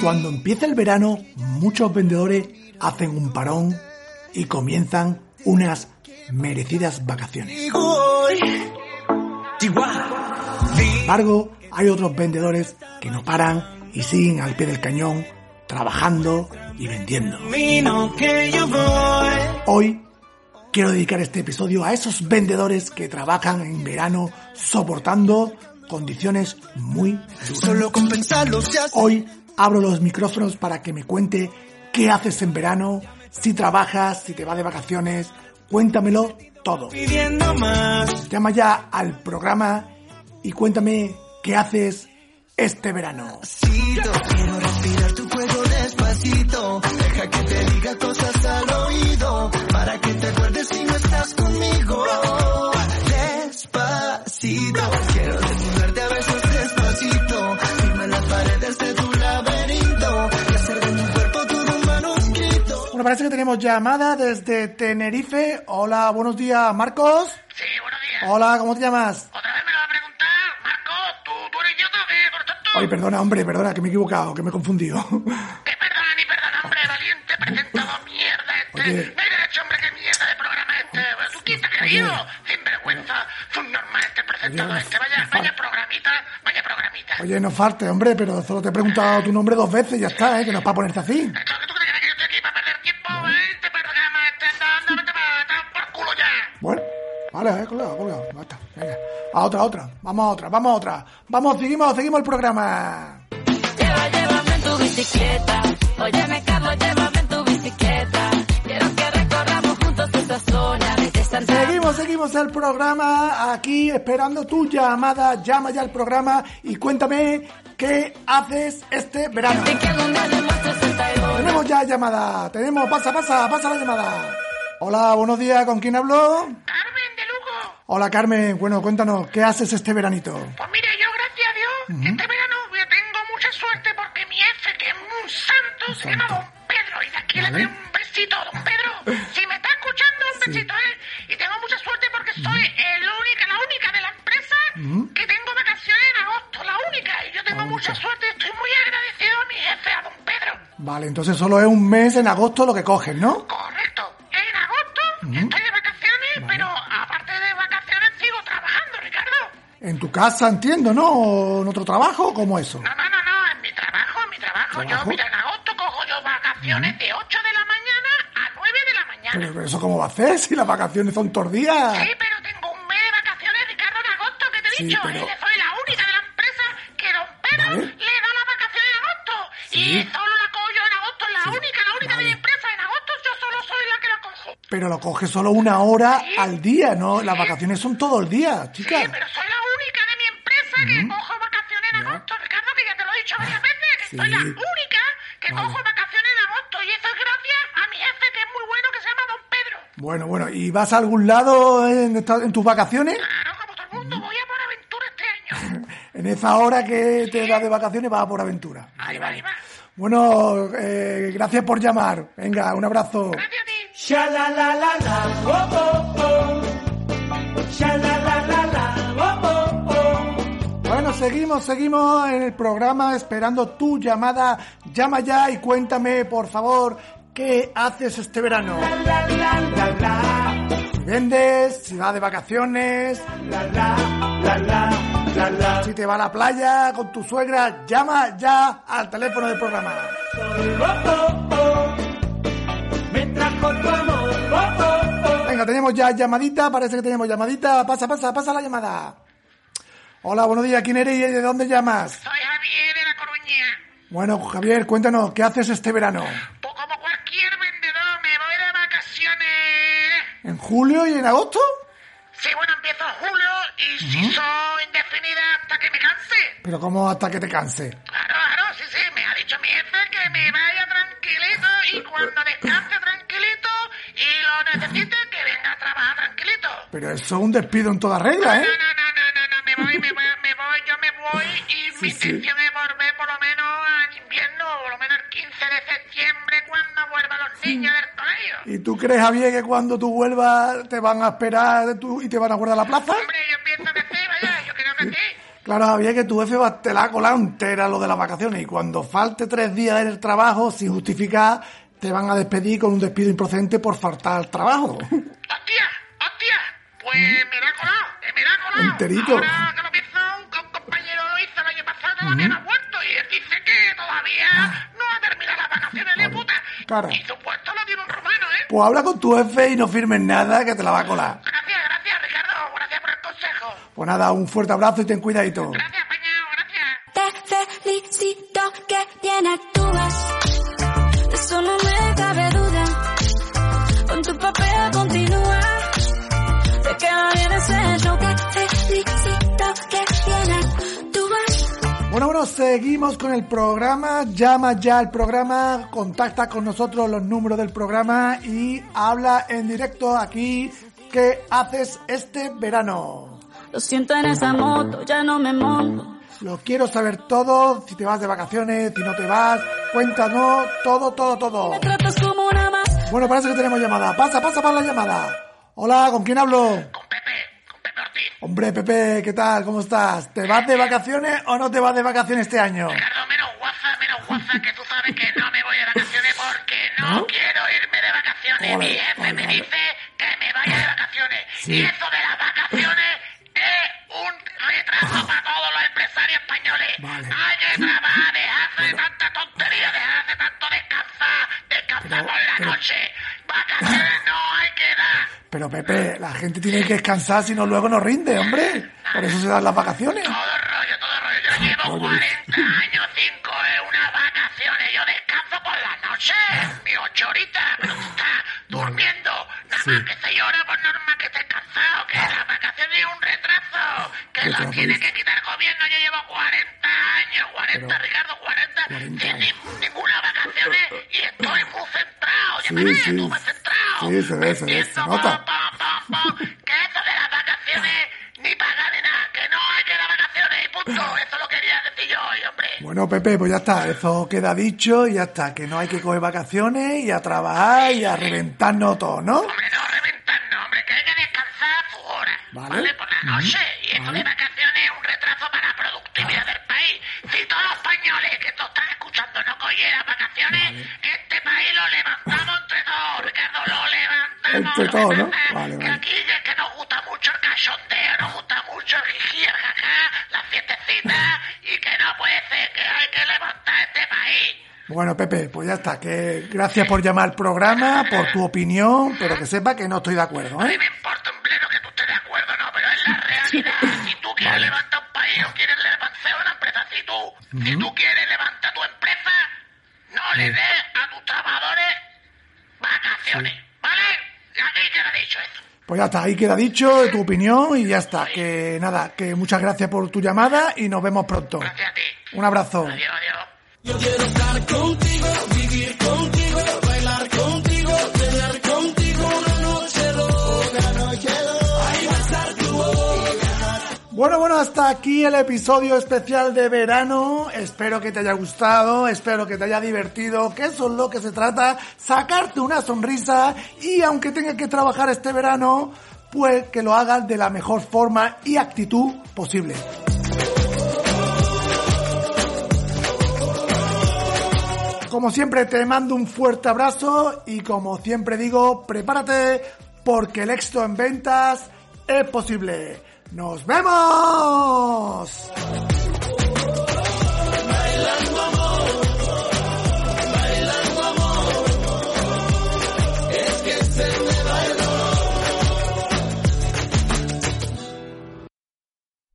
Cuando empieza el verano, muchos vendedores hacen un parón y comienzan unas merecidas vacaciones. Sin embargo, hay otros vendedores que no paran y siguen al pie del cañón, trabajando y vendiendo. Hoy quiero dedicar este episodio a esos vendedores que trabajan en verano soportando condiciones muy duras. Hoy abro los micrófonos para que me cuente qué haces en verano, si trabajas, si te vas de vacaciones, cuéntamelo todo. Llama ya al programa y cuéntame qué haces este verano. Quiero respirar tu fuego despacito, deja que te diga cosas parece que tenemos llamada desde Tenerife. Hola, buenos días, Marcos. Sí, buenos días. Hola, ¿cómo te llamas? ¿Otra vez me lo va a preguntar? Marco, ¿tú, tú eres idiota o qué? Por tonto. Ay, perdona, hombre, perdona, que me he equivocado, que me he confundido. Que perdona ni perdona, hombre, valiente presentado mierda este. Oye. No hay derecho, hombre, qué mierda de programa este. ¿Tú quién te has creído? Sinvergüenza, subnormal este presentado Oye, este. Vaya, vaya programita, vaya programita. Oye, no falte, hombre, pero solo te he preguntado tu nombre dos veces y ya está, ¿eh? Que no es para ponerte así. Vale, eh, colgado, colgado. Basta, venga. A otra, a otra. Vamos a otra, vamos a otra. Vamos, seguimos, seguimos el programa. Lleva, llévame en tu bicicleta. Óyeme, Carlos, llévame en tu bicicleta. Quiero que recorramos juntos esa zona desde Santa Seguimos, seguimos el programa aquí esperando tu llamada. Llama ya al programa y cuéntame qué haces este verano. Tenemos ya llamada. Tenemos, pasa, pasa, pasa la llamada. Hola, buenos días. ¿Con quién hablo? Hola, Carmen. Bueno, cuéntanos, ¿qué haces este veranito? Pues mire, yo gracias a Dios, este verano tengo mucha suerte porque mi jefe, que es un santo, se llama Don Pedro. Y de aquí le doy un besito, Don Pedro. Si me está escuchando, un besito, ¿eh? Y tengo mucha suerte porque soy el única, la única de la empresa que tengo vacaciones en agosto, la única. Y yo tengo mucha suerte y estoy muy agradecido a mi jefe, a Don Pedro. Vale, entonces solo es un mes en agosto lo que coges, ¿no? Casa, entiendo, ¿no? ¿O en otro trabajo? ¿Cómo eso? No, no, no, no, en mi trabajo, en mi trabajo. ¿Trabajo? Yo, mira, en agosto cojo yo vacaciones de 8 de la mañana a 9 de la mañana. Pero, pero eso cómo va a hacer si las vacaciones son todos días. Sí, pero tengo un mes de vacaciones, Ricardo, en agosto, que te he Sí, dicho. pero- soy la única de la empresa que don Pedro Vale. le da las vacaciones en agosto. Sí. Y solo la cojo yo en agosto, la Sí, única, la única de mi vale. empresa. En agosto yo solo soy la que la cojo. Pero lo coges solo una hora Sí. al día, ¿no? Sí. Las vacaciones son todo el día, Sí, chica. pero soy Sí. soy la única que Vale. cojo vacaciones en agosto. Y eso es gracias a mi jefe, que es muy bueno, que se llama Don Pedro. Bueno, bueno, ¿y vas a algún lado en, esta- en tus vacaciones? Claro, como todo el mundo, voy a por aventura este año. En esa hora que te das de vacaciones vas a por aventura. Ahí va, ahí va. Bueno, eh, gracias por llamar. Venga, un abrazo. Gracias a ti. Seguimos, seguimos en el programa esperando tu llamada. Llama ya y cuéntame, por favor, qué haces este verano. Si vendes, si vas de vacaciones, si te va a la playa con tu suegra, llama ya al teléfono del programa. Venga, tenemos ya llamadita, parece que tenemos llamadita. Pasa, pasa, pasa la llamada. Hola, buenos días, ¿quién eres y de dónde llamas? Soy Javier de la Coruña. Bueno, Javier, cuéntanos, ¿qué haces este verano? Pues como cualquier vendedor, me voy de vacaciones. ¿En julio y en agosto? Sí, bueno, empiezo en julio y si soy indefinida hasta que me canse. Pero ¿cómo hasta que te canse? Claro, claro, sí, sí, me ha dicho mi jefe que me vaya tranquilito y cuando descanse tranquilito y lo necesite, que venga a trabajar tranquilito. Pero eso es un despido en toda regla, ¿eh? no, no, no, no, no, me voy, me voy, me voy, yo me voy y mi intención es volver por lo menos en invierno, por lo menos el 15 de septiembre cuando vuelvan los niños del colegio. ¿Y tú crees, Javier, que cuando tú vuelvas te van a esperar tú- y te van a guardar la plaza? Hombre, yo pienso que sí, vaya, yo creo que sí. Claro, Javier, que tu jefe va te la cola entera lo de las vacaciones y cuando falte tres días en el trabajo sin justificar, te van a despedir con un despido improcedente por faltar al trabajo. ¡Hostia! ¡Hostia! Pues me la ha colado, eh, me la ha colado. Enterito. Ahora todavía no ha vuelto y él dice que todavía no ha terminado las vacaciones de puta. Claro. Y su puesto lo tiene un romano, ¿eh? Pues habla con tu jefe y no firmes nada que te la va a colar. Gracias, gracias, Ricardo. Gracias por el consejo. Pues nada, un fuerte abrazo y ten cuidadito. Gracias, Peñao, gracias. Te felicito que bien actúas. De eso no me cabe duda. Con tu papel continúa. Te queda bien ese show. Te felicito que. Bueno, bueno, seguimos con el programa. Llama ya al programa, contacta con nosotros los números del programa y habla en directo aquí. ¿Qué haces este verano? Lo siento en esa moto, ya no me monto. Lo quiero saber todo, si te vas de vacaciones, si no te vas, cuéntanos todo, todo, todo. Me tratas como una más. Bueno, parece que tenemos llamada. Pasa, pasa para la llamada. Hola, ¿con quién hablo? Con Pepe, con Pepe Ortiz. Hombre, Pepe, ¿qué tal? ¿Cómo estás? ¿Te vas de vacaciones o no te vas de vacaciones este año? Ricardo, menos guaza, menos guaza, que tú sabes que no me voy de vacaciones porque no, ¿No? quiero irme de vacaciones. Vale, Mi jefe vale, me dice que me vaya de vacaciones. Sí. Y eso de las vacaciones es un retraso para todos los empresarios españoles. Vale. Hay que trabajar, dejarse de tanta tontería, dejarse de tanto descansar, descansar Pero- por la pero- noche. Vacaciones Pero Pepe, la gente tiene que descansar, si no luego no rinde, hombre. Por eso se dan las vacaciones. Todo rollo, todo rollo. Yo llevo 40 años, 5 es unas vacaciones. Yo descanso por la noche, mis 8 horitas, pero tú estás durmiendo. Nada Sí. más que 6 horas, por norma que estés cansado, que las vacaciones es un retraso, que lo tiene que quitar el gobierno. Yo llevo 40 años, 40, Pero- Ricardo, 40, 40 sin ni- ninguna vacaciones y estoy muy centrado. Ya Sí, me sí. tú me ve, se Entiendo, nota. que eso de las vacaciones ni pagar ni nada, que no hay que dar vacaciones y punto. Eso lo quería decir yo hoy, hombre. Bueno, Pepe, pues ya está. Eso queda dicho y ya está. Que no hay que coger vacaciones y a trabajar y a reventarnos todo, ¿no? Hombre, no reventarnos, hombre, que hay que descansar a su hora. Vale. Vale. Por la noche. Todos, ¿no? levantamos. Vale, Que vale. aquí es que nos gusta mucho el cachondeo, nos gusta mucho el jiji, el jajá, las fiestecitas, y que no puede ser, que hay que levantar este país. Bueno, Pepe, pues ya está. Que gracias por llamar al programa, por tu opinión, pero que sepa que no estoy de acuerdo, A mí ¿eh? me importa un pleno que tú estés de acuerdo, no, pero es la realidad. Si tú quieres levantar un país o quieres levantar una empresa, si tú, si tú quieres levantar tu empresa, no le des a tus trabajadores vacaciones, ¿vale? Aquí queda dicho eso. Pues ya está, ahí queda dicho tu opinión y ya está. Que nada, que muchas gracias por tu llamada y nos vemos pronto. Gracias a ti. Un abrazo. Adiós, adiós. Yo quiero estar contigo, vivir contigo, Bueno, bueno, hasta aquí el episodio especial de verano. Espero que te haya gustado, espero que te haya divertido, que eso es lo que se trata, sacarte una sonrisa y aunque tengas que trabajar este verano, pues que lo hagas de la mejor forma y actitud posible. Como siempre te mando un fuerte abrazo y como siempre digo, prepárate porque el éxito en ventas es posible. ¡Nos vemos!